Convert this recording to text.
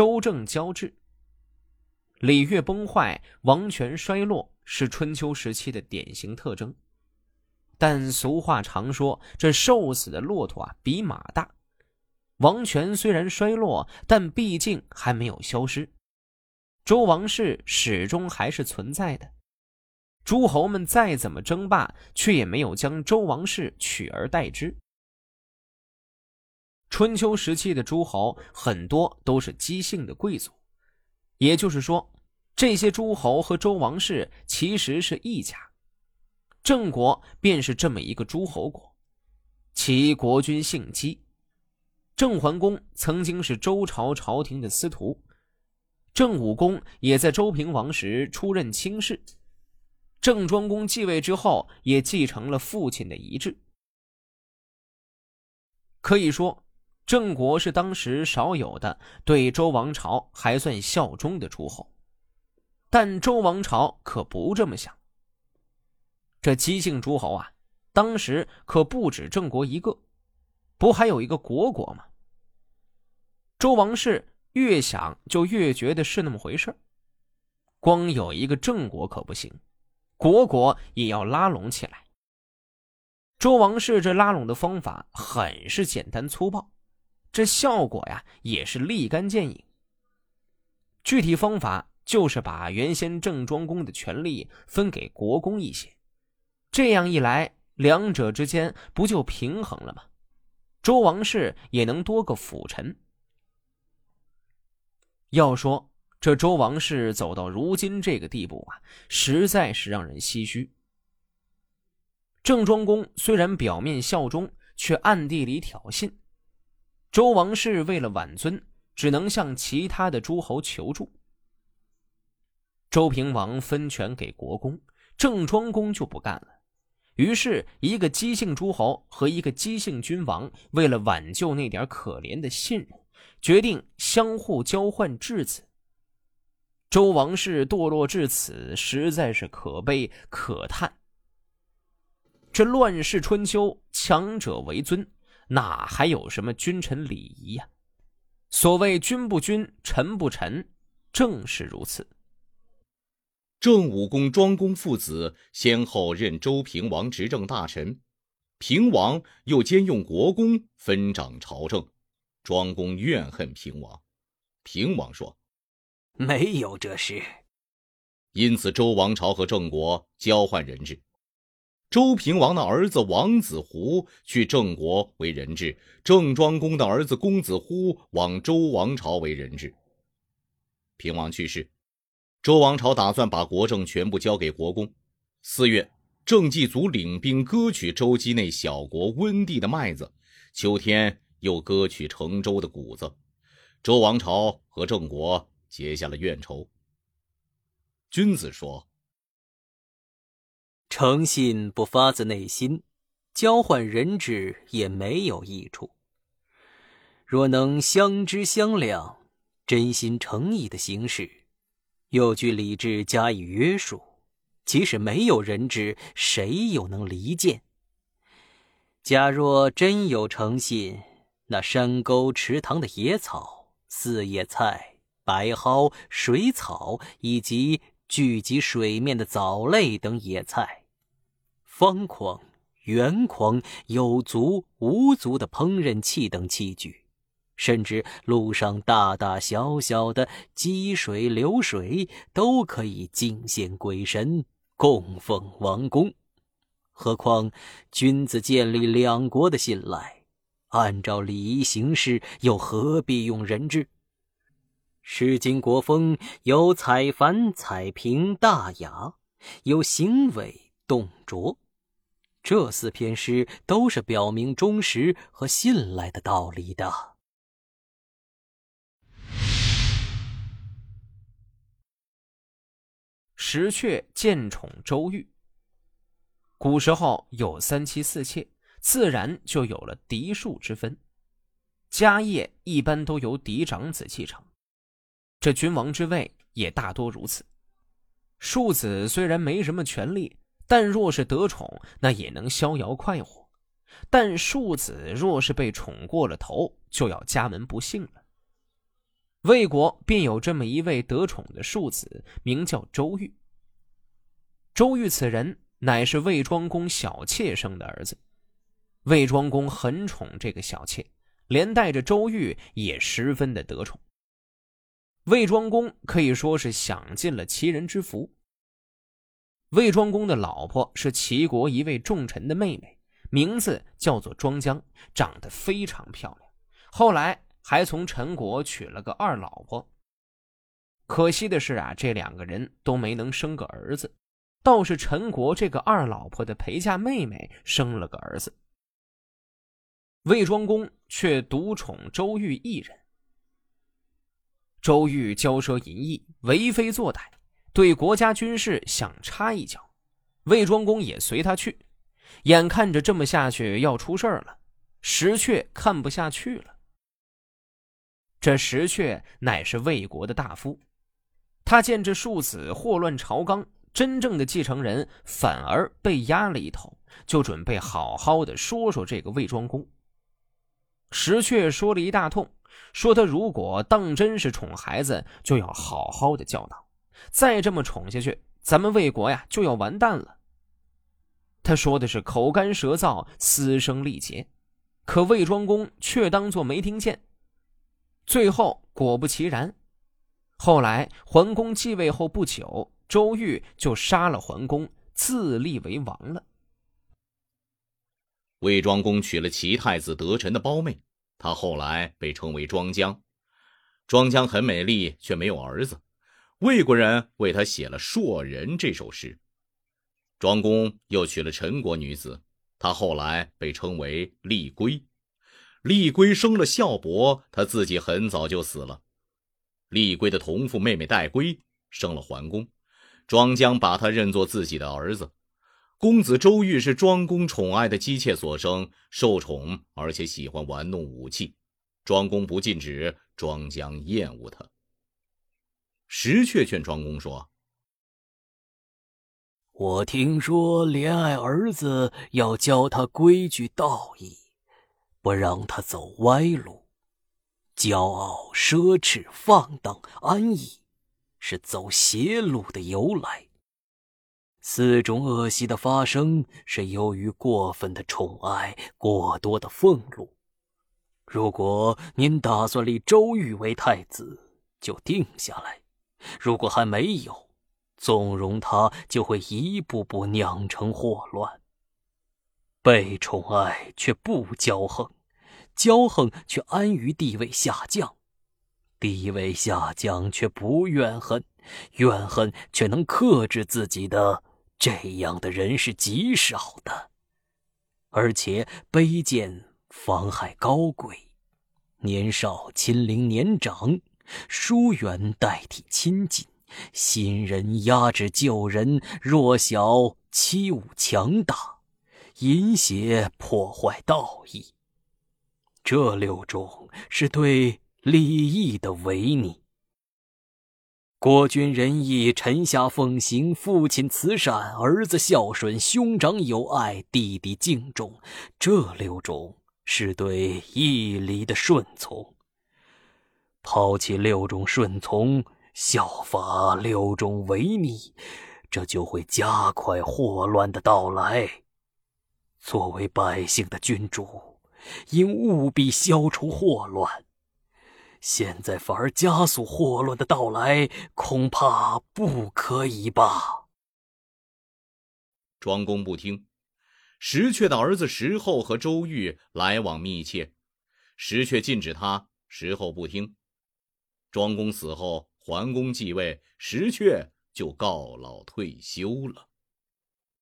周正交质。礼乐崩坏，王权衰落，是春秋时期的典型特征。但俗话常说：“这瘦死的骆驼啊，比马大。”王权虽然衰落，但毕竟还没有消失。周王室始终还是存在的。诸侯们再怎么争霸，却也没有将周王室取而代之。春秋时期的诸侯很多都是姬姓的贵族，也就是说，这些诸侯和周王室其实是一家。郑国便是这么一个诸侯国，其国君姓姬。郑桓公曾经是周朝朝廷的司徒，郑武公也在周平王时出任卿士。郑庄公继位之后，也继承了父亲的遗志。可以说，郑国是当时少有的对周王朝还算效忠的诸侯。但周王朝可不这么想。这姬姓诸侯啊，当时可不止郑国一个，不还有一个虢国吗？周王室越想就越觉得是那么回事光有一个郑国可不行。国国也要拉拢起来。周王室这拉拢的方法很是简单粗暴，这效果呀也是立竿见影。具体方法就是把原先郑庄公的权力分给国公一些，这样一来，两者之间不就平衡了吗？周王室也能多个辅臣。要说。这周王室走到如今这个地步啊，实在是让人唏嘘。郑庄公虽然表面效忠，却暗地里挑衅。周王室为了挽尊，只能向其他的诸侯求助。周平王分权给国公，郑庄公就不干了。于是，一个姬姓诸侯和一个姬姓君王，为了挽救那点可怜的信任，决定相互交换质子。周王室堕落至此，实在是可悲可叹。这乱世春秋，强者为尊，哪还有什么君臣礼仪呀？所谓君不君，臣不臣，正是如此。郑武公、庄公父子先后任周平王执政大臣，平王又兼用国公，分掌朝政。庄公怨恨平王，平王说。没有这事，因此周王朝和郑国交换人质。周平王的儿子王子胡去郑国为人质，郑庄公的儿子公子乎往周王朝为人质。平王去世，周王朝打算把国政全部交给国公。四月，郑祭祖领兵割取周畿内小国温地的麦子，秋天又割取成周的谷子。周王朝和郑国。结下了怨仇。君子说：“诚信不发自内心，交换人质也没有益处。若能相知相谅，真心诚意的行事，又据理智加以约束，即使没有人质，谁又能离间？假若真有诚信，那山沟池塘的野草、四叶菜。”白蒿、水草以及聚集水面的藻类等野菜，方筐、圆筐、有足无足的烹饪器等器具，甚至路上大大小小的积水流水，都可以敬献鬼神，供奉王公。何况君子建立两国的信赖，按照礼仪行事，又何必用人质？诗经国风有采繁采平大雅，有行伟动拙，这四篇诗都是表明忠实和信赖的道理的。石阙见宠周玉。古时候有三妻四妾，自然就有了嫡庶之分，家业一般都由嫡长子继承。这君王之位也大多如此。庶子虽然没什么权利，但若是得宠，那也能逍遥快活；但庶子若是被宠过了头，就要家门不幸了。魏国便有这么一位得宠的庶子，名叫周瑜。周瑜此人乃是魏庄公小妾生的儿子，魏庄公很宠这个小妾，连带着周瑜也十分的得宠。魏庄公可以说是享尽了齐人之福。魏庄公的老婆是齐国一位重臣的妹妹，名字叫做庄姜，长得非常漂亮。后来。还从陈国娶了个二老婆。可惜的是啊，这两个人都没能生个儿子，倒是陈国这个二老婆的陪嫁妹妹生了个儿子。魏庄公却独宠周瑜一人。周瑜骄奢淫逸，为非作歹，对国家军事想插一脚，魏庄公也随他去。眼看着这么下去要出事了，石阙看不下去了。这石阙乃是魏国的大夫，他见这庶子祸乱朝纲，真正的继承人反而被压了一头，就准备好好的说说这个魏庄公。石阙说了一大通，说他如果当真是宠孩子，就要好好的教导，再这么宠下去，咱们魏国呀就要完蛋了。他说的是口干舌燥，嘶声力竭，可魏庄公却当作没听见。最后果不其然，后来桓公继位后不久，周瑜就杀了桓公，自立为王了。魏庄公娶了齐太子得臣的胞妹，他后来被称为庄姜。庄姜很美丽，却没有儿子。魏国人为他写了《硕人》这首诗。庄公又娶了陈国女子，他后来被称为厉归。厉归生了孝伯，他自己很早就死了。厉归的同父妹妹戴归生了桓公，庄姜把他认作自己的儿子。公子周瑜是庄公宠爱的姬妾所生，受宠而且喜欢玩弄武器。庄公不禁止，庄姜厌恶他。石阙劝庄公说：“我听说怜爱儿子，要教他规矩道义。”不让他走歪路，骄傲、奢侈、放荡、安逸，是走邪路的由来。四种恶习的发生，是由于过分的宠爱、过多的俸禄。如果您打算立周瑜为太子，就定下来；如果还没有，纵容他，就会一步步酿成祸乱。被宠爱却不骄横，骄横却安于地位下降，地位下降却不怨恨，怨恨却能克制自己的这样的人是极少的，而且卑贱妨害高贵，年少亲临年长，疏远代替亲近，新人压制旧人，弱小欺侮强大。淫邪破坏道义，这六种是对礼义的违逆。国君仁义，臣下奉行，父亲慈善，儿子孝顺，兄长友爱，弟弟敬重，这六种是对义理的顺从。抛弃六种顺从，效法六种违逆，这就会加快祸乱的到来。作为百姓的君主，应务必消除祸乱。现在反而加速祸乱的到来，恐怕不可以吧？庄公不听。石阙的儿子石厚和周瑜来往密切，石阙禁止他，石厚不听。庄公死后，桓公继位，石阙就告老退休了。